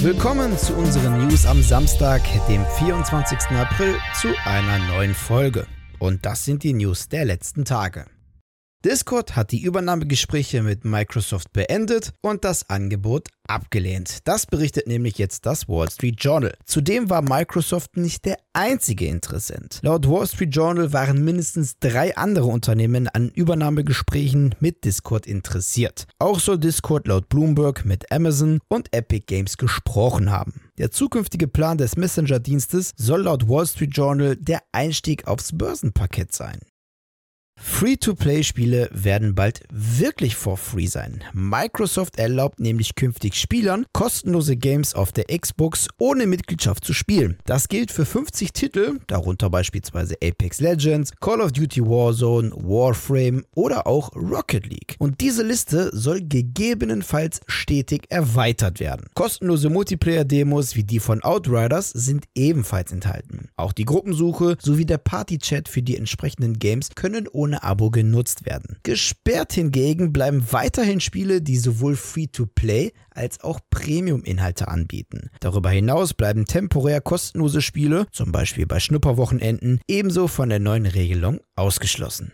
Willkommen zu unseren News am Samstag, dem 24. April, zu einer neuen Folge. Und das sind die News der letzten Tage. Discord hat die Übernahmegespräche mit Microsoft beendet und das Angebot abgelehnt. Das berichtet nämlich jetzt das Wall Street Journal. Zudem war Microsoft nicht der einzige Interessent. Laut Wall Street Journal waren mindestens drei andere Unternehmen an Übernahmegesprächen mit Discord interessiert. Auch soll Discord laut Bloomberg mit Amazon und Epic Games gesprochen haben. Der zukünftige Plan des Messenger-Dienstes soll laut Wall Street Journal der Einstieg aufs Börsenparkett sein. Free-to-Play-Spiele werden bald wirklich for free sein. Microsoft erlaubt nämlich künftig Spielern kostenlose Games auf der Xbox ohne Mitgliedschaft zu spielen. Das gilt für 50 Titel, darunter beispielsweise Apex Legends, Call of Duty Warzone, Warframe oder auch Rocket League. Und diese Liste soll gegebenenfalls stetig erweitert werden. Kostenlose Multiplayer-Demos wie die von Outriders sind ebenfalls enthalten. Auch die Gruppensuche sowie der Party-Chat für die entsprechenden Games können ohne ohne Abo genutzt werden. Gesperrt hingegen bleiben weiterhin Spiele, die sowohl Free-to-Play als auch Premium-Inhalte anbieten. Darüber hinaus bleiben temporär kostenlose Spiele, zum Beispiel bei Schnupperwochenenden, ebenso von der neuen Regelung ausgeschlossen.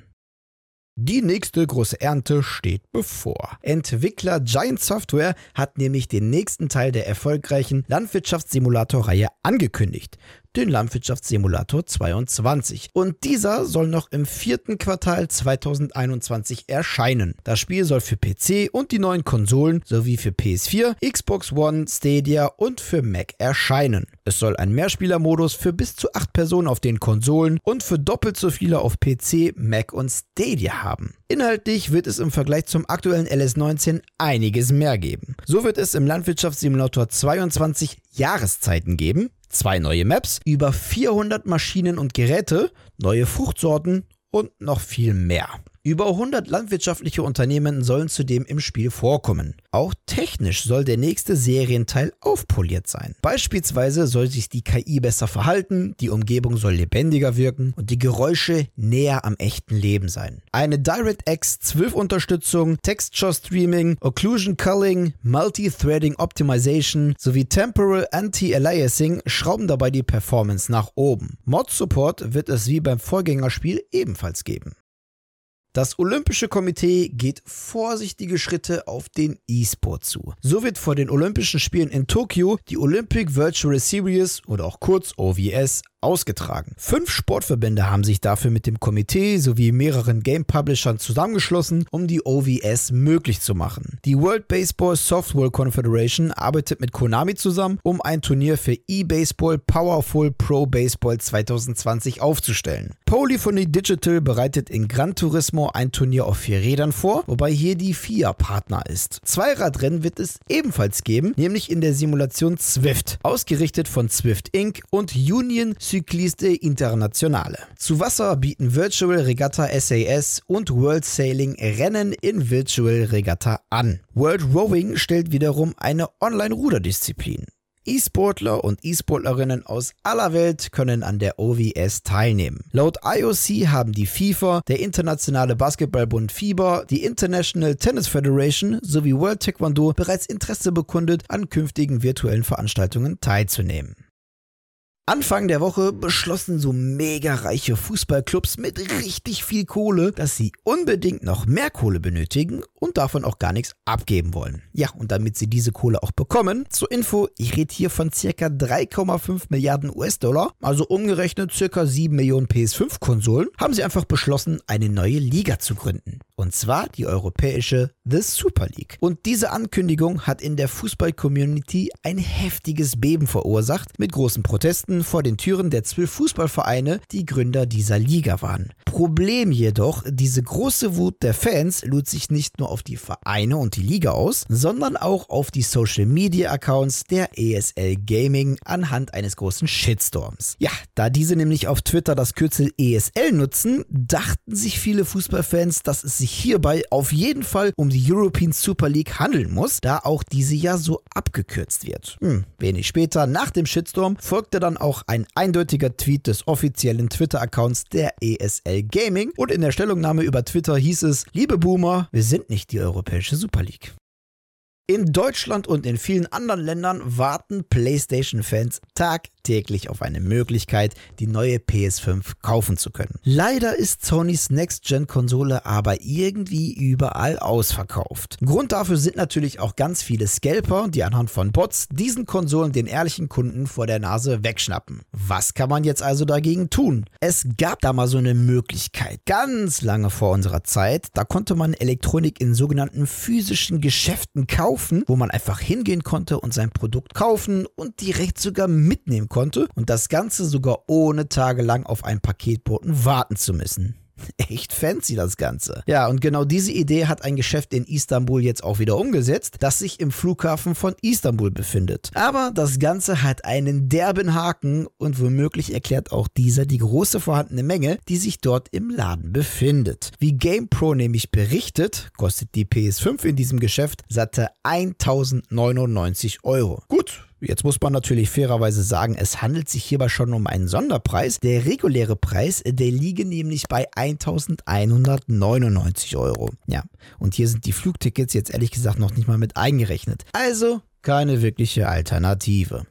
Die nächste große Ernte steht bevor. Entwickler Giant Software hat nämlich den nächsten Teil der erfolgreichen Landwirtschaftssimulator-Reihe angekündigt den Landwirtschaftssimulator 22. Und dieser soll noch im vierten Quartal 2021 erscheinen. Das Spiel soll für PC und die neuen Konsolen sowie für PS4, Xbox One, Stadia und für Mac erscheinen. Es soll einen Mehrspielermodus für bis zu acht Personen auf den Konsolen und für doppelt so viele auf PC, Mac und Stadia haben. Inhaltlich wird es im Vergleich zum aktuellen LS19 einiges mehr geben. So wird es im Landwirtschaftssimulator 22 Jahreszeiten geben, zwei neue Maps, über 400 Maschinen und Geräte, neue Fruchtsorten und noch viel mehr. Über 100 landwirtschaftliche Unternehmen sollen zudem im Spiel vorkommen. Auch technisch soll der nächste Serienteil aufpoliert sein. Beispielsweise soll sich die KI besser verhalten, die Umgebung soll lebendiger wirken und die Geräusche näher am echten Leben sein. Eine DirectX 12 Unterstützung, Texture Streaming, Occlusion Culling, Multi-Threading Optimization sowie Temporal Anti-Aliasing schrauben dabei die Performance nach oben. Mod-Support wird es wie beim Vorgängerspiel ebenfalls geben. Das Olympische Komitee geht vorsichtige Schritte auf den E-Sport zu. So wird vor den Olympischen Spielen in Tokio die Olympic Virtual Series oder auch kurz OVS ausgetragen. Fünf Sportverbände haben sich dafür mit dem Komitee sowie mehreren Game-Publishern zusammengeschlossen, um die OVS möglich zu machen. Die World Baseball Softball Confederation arbeitet mit Konami zusammen, um ein Turnier für E-Baseball Powerful Pro Baseball 2020 aufzustellen. Polyphony Digital bereitet in Gran Turismo ein Turnier auf vier Rädern vor, wobei hier die FIA Partner ist. Zweiradrennen wird es ebenfalls geben, nämlich in der Simulation Zwift, ausgerichtet von Zwift Inc. und Union Cycliste Internationale. Zu Wasser bieten Virtual Regatta SAS und World Sailing Rennen in Virtual Regatta an. World Rowing stellt wiederum eine Online-Ruderdisziplin. E-Sportler und E-Sportlerinnen aus aller Welt können an der OVS teilnehmen. Laut IOC haben die FIFA, der Internationale Basketballbund FIBA, die International Tennis Federation sowie World Taekwondo bereits Interesse bekundet, an künftigen virtuellen Veranstaltungen teilzunehmen. Anfang der Woche beschlossen so mega reiche Fußballclubs mit richtig viel Kohle, dass sie unbedingt noch mehr Kohle benötigen und davon auch gar nichts abgeben wollen. Ja, und damit sie diese Kohle auch bekommen, zur Info, ich rede hier von circa 3,5 Milliarden US-Dollar, also umgerechnet circa 7 Millionen PS5-Konsolen, haben sie einfach beschlossen, eine neue Liga zu gründen. Und zwar die europäische The Super League. Und diese Ankündigung hat in der Fußball-Community ein heftiges Beben verursacht, mit großen Protesten vor den Türen der zwölf Fußballvereine, die Gründer dieser Liga waren. Problem jedoch, diese große Wut der Fans lud sich nicht nur auf die Vereine und die Liga aus, sondern auch auf die Social Media Accounts der ESL Gaming anhand eines großen Shitstorms. Ja, da diese nämlich auf Twitter das Kürzel ESL nutzen, dachten sich viele Fußballfans, dass es sich hierbei auf jeden Fall um die European Super League handeln muss, da auch diese ja so abgekürzt wird. Hm, wenig später, nach dem Shitstorm, folgte dann auch ein eindeutiger Tweet des offiziellen Twitter-Accounts der ESL Gaming und in der Stellungnahme über Twitter hieß es, liebe Boomer, wir sind nicht die Europäische Super League. In Deutschland und in vielen anderen Ländern warten PlayStation-Fans tagtäglich auf eine Möglichkeit, die neue PS5 kaufen zu können. Leider ist Sonys Next-Gen-Konsole aber irgendwie überall ausverkauft. Grund dafür sind natürlich auch ganz viele Scalper, die anhand von Bots diesen Konsolen den ehrlichen Kunden vor der Nase wegschnappen. Was kann man jetzt also dagegen tun? Es gab da mal so eine Möglichkeit, ganz lange vor unserer Zeit, da konnte man Elektronik in sogenannten physischen Geschäften kaufen, wo man einfach hingehen konnte und sein Produkt kaufen und direkt sogar mitnehmen konnte und das Ganze sogar ohne tagelang auf einen Paketboten warten zu müssen. Echt fancy das Ganze. Ja, und genau diese Idee hat ein Geschäft in Istanbul jetzt auch wieder umgesetzt, das sich im Flughafen von Istanbul befindet. Aber das Ganze hat einen derben Haken und womöglich erklärt auch dieser die große vorhandene Menge, die sich dort im Laden befindet. Wie GamePro nämlich berichtet, kostet die PS5 in diesem Geschäft satte 1099 Euro. Gut, Jetzt muss man natürlich fairerweise sagen, es handelt sich hierbei schon um einen Sonderpreis. Der reguläre Preis, der liege nämlich bei 1199 Euro. Ja, und hier sind die Flugtickets jetzt ehrlich gesagt noch nicht mal mit eingerechnet. Also keine wirkliche Alternative.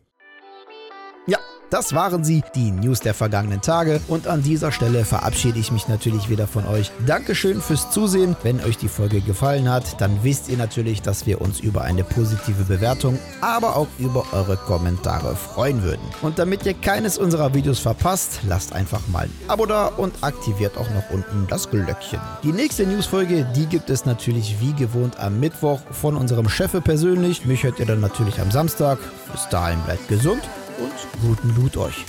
Das waren sie, die News der vergangenen Tage. Und an dieser Stelle verabschiede ich mich natürlich wieder von euch. Dankeschön fürs Zusehen. Wenn euch die Folge gefallen hat, dann wisst ihr natürlich, dass wir uns über eine positive Bewertung, aber auch über eure Kommentare freuen würden. Und damit ihr keines unserer Videos verpasst, lasst einfach mal ein Abo da und aktiviert auch noch unten das Glöckchen. Die nächste Newsfolge, die gibt es natürlich wie gewohnt am Mittwoch von unserem Chef persönlich. Mich hört ihr dann natürlich am Samstag. Bis dahin bleibt gesund und guten Loot euch.